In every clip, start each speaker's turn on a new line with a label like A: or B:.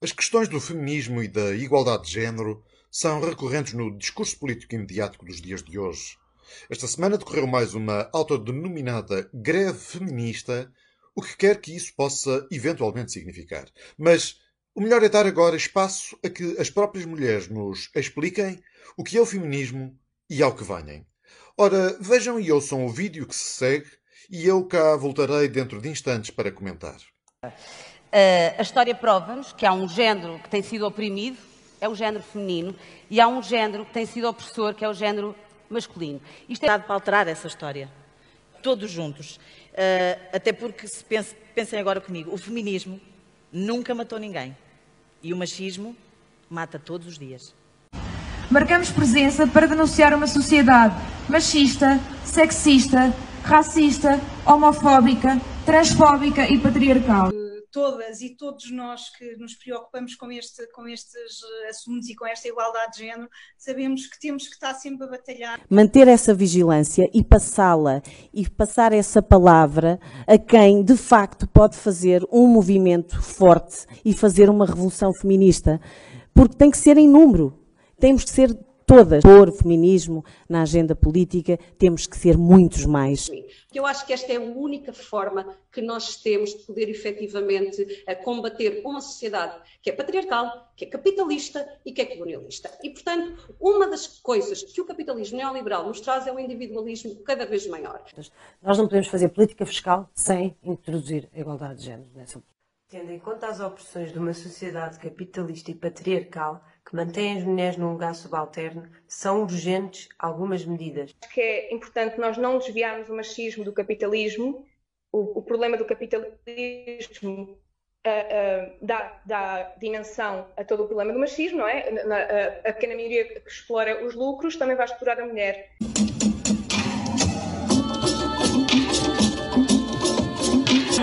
A: As questões do feminismo e da igualdade de género são recorrentes no discurso político e mediático dos dias de hoje. Esta semana decorreu mais uma autodenominada greve feminista, o que quer que isso possa eventualmente significar. Mas o melhor é dar agora espaço a que as próprias mulheres nos expliquem o que é o feminismo e ao que venham. Ora, vejam e ouçam o vídeo que se segue e eu cá voltarei dentro de instantes para comentar.
B: Uh, a história prova-nos que há um género que tem sido oprimido, é o género feminino, e há um género que tem sido opressor, que é o género masculino. Isto é dado para alterar essa história, todos juntos. Uh, até porque, se pense, pensem agora comigo, o feminismo nunca matou ninguém e o machismo mata todos os dias.
C: Marcamos presença para denunciar uma sociedade machista, sexista, racista, homofóbica, transfóbica e patriarcal.
D: Todas e todos nós que nos preocupamos com, este, com estes assuntos e com esta igualdade de género, sabemos que temos que estar sempre a batalhar.
E: Manter essa vigilância e passá-la e passar essa palavra a quem de facto pode fazer um movimento forte e fazer uma revolução feminista, porque tem que ser em número. Temos que ser todas pôr o feminismo na agenda política, temos que ser muitos mais.
F: Eu acho que esta é a única forma que nós temos de poder efetivamente combater uma sociedade que é patriarcal, que é capitalista e que é colonialista. E, portanto, uma das coisas que o capitalismo neoliberal nos traz é um individualismo cada vez maior.
G: Nós não podemos fazer política fiscal sem introduzir a igualdade de género nessa política.
H: Tendo em conta as opressões de uma sociedade capitalista e patriarcal que mantém as mulheres num lugar subalterno, são urgentes algumas medidas.
I: Acho que é importante nós não desviarmos o machismo do capitalismo. O, o problema do capitalismo uh, uh, dá, dá, dimensão a todo o problema do machismo, não é? Na, a, a pequena maioria que explora os lucros também vai explorar a mulher.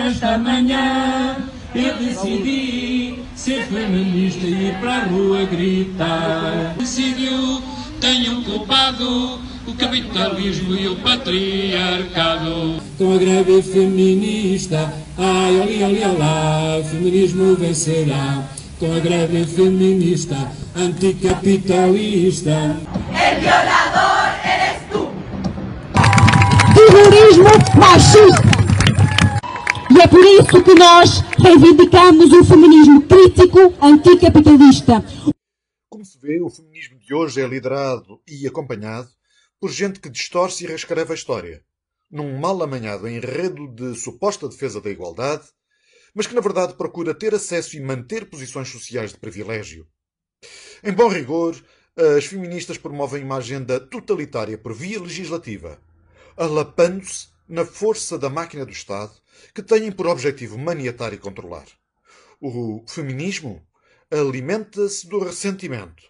J: Esta manhã eu decidi ser feminista e ir para a rua gritar. Decidiu, tenho culpado o capitalismo e o patriarcado. Com a greve feminista, ai, ali, ali, olá, feminismo vencerá. Com a greve feminista, anticapitalista.
K: El violador eres tu.
L: Terrorismo machista. E é por isso que nós reivindicamos o feminismo crítico anticapitalista.
A: Como se vê, o feminismo de hoje é liderado e acompanhado por gente que distorce e reescreve a história, num mal amanhado enredo de suposta defesa da igualdade, mas que na verdade procura ter acesso e manter posições sociais de privilégio. Em bom rigor, as feministas promovem uma agenda totalitária por via legislativa, alapando-se na força da máquina do Estado que têm por objetivo maniatar e controlar. O feminismo alimenta-se do ressentimento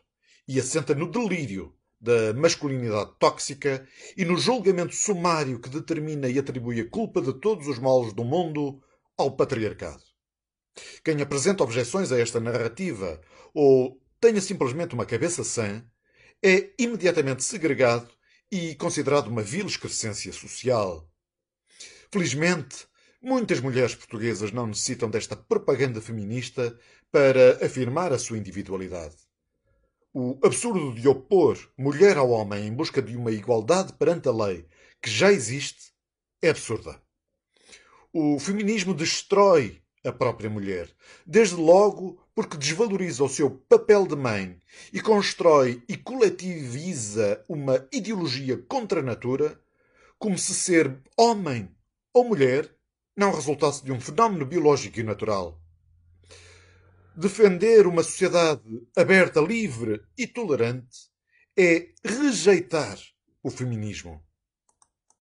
A: e assenta no delírio da masculinidade tóxica e no julgamento sumário que determina e atribui a culpa de todos os males do mundo ao patriarcado. Quem apresenta objeções a esta narrativa ou tenha simplesmente uma cabeça sã é imediatamente segregado e considerado uma vil excrescência social. Felizmente, muitas mulheres portuguesas não necessitam desta propaganda feminista para afirmar a sua individualidade. O absurdo de opor mulher ao homem em busca de uma igualdade perante a lei que já existe é absurda. O feminismo destrói a própria mulher, desde logo porque desvaloriza o seu papel de mãe e constrói e coletiviza uma ideologia contra a natura, como se ser homem ou mulher não resultasse de um fenómeno biológico e natural. Defender uma sociedade aberta, livre e tolerante é rejeitar o feminismo.